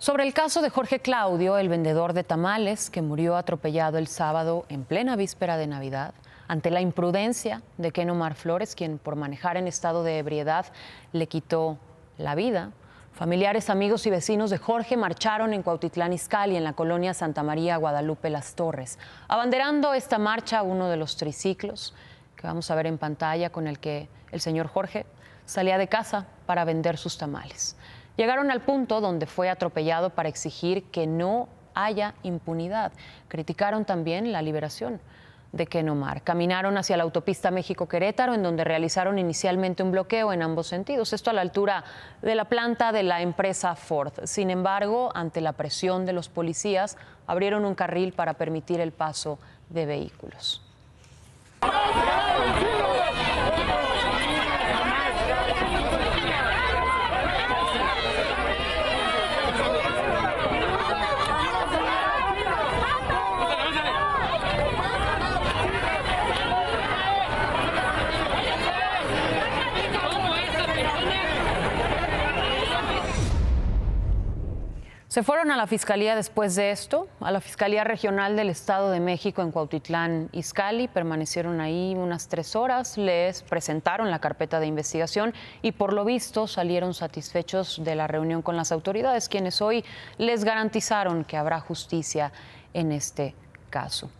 Sobre el caso de Jorge Claudio, el vendedor de tamales que murió atropellado el sábado en plena víspera de Navidad, ante la imprudencia de Ken Omar Flores, quien por manejar en estado de ebriedad le quitó la vida. Familiares, amigos y vecinos de Jorge marcharon en Cuautitlán Izcalli, en la colonia Santa María Guadalupe Las Torres, abanderando esta marcha uno de los triciclos que vamos a ver en pantalla con el que el señor Jorge salía de casa para vender sus tamales. Llegaron al punto donde fue atropellado para exigir que no haya impunidad. Criticaron también la liberación de Ken Omar. Caminaron hacia la autopista México-Querétaro, en donde realizaron inicialmente un bloqueo en ambos sentidos, esto a la altura de la planta de la empresa Ford. Sin embargo, ante la presión de los policías, abrieron un carril para permitir el paso de vehículos. Se fueron a la fiscalía después de esto, a la Fiscalía Regional del Estado de México en Cuautitlán, Izcalli. Permanecieron ahí unas tres horas, les presentaron la carpeta de investigación y por lo visto salieron satisfechos de la reunión con las autoridades, quienes hoy les garantizaron que habrá justicia en este caso.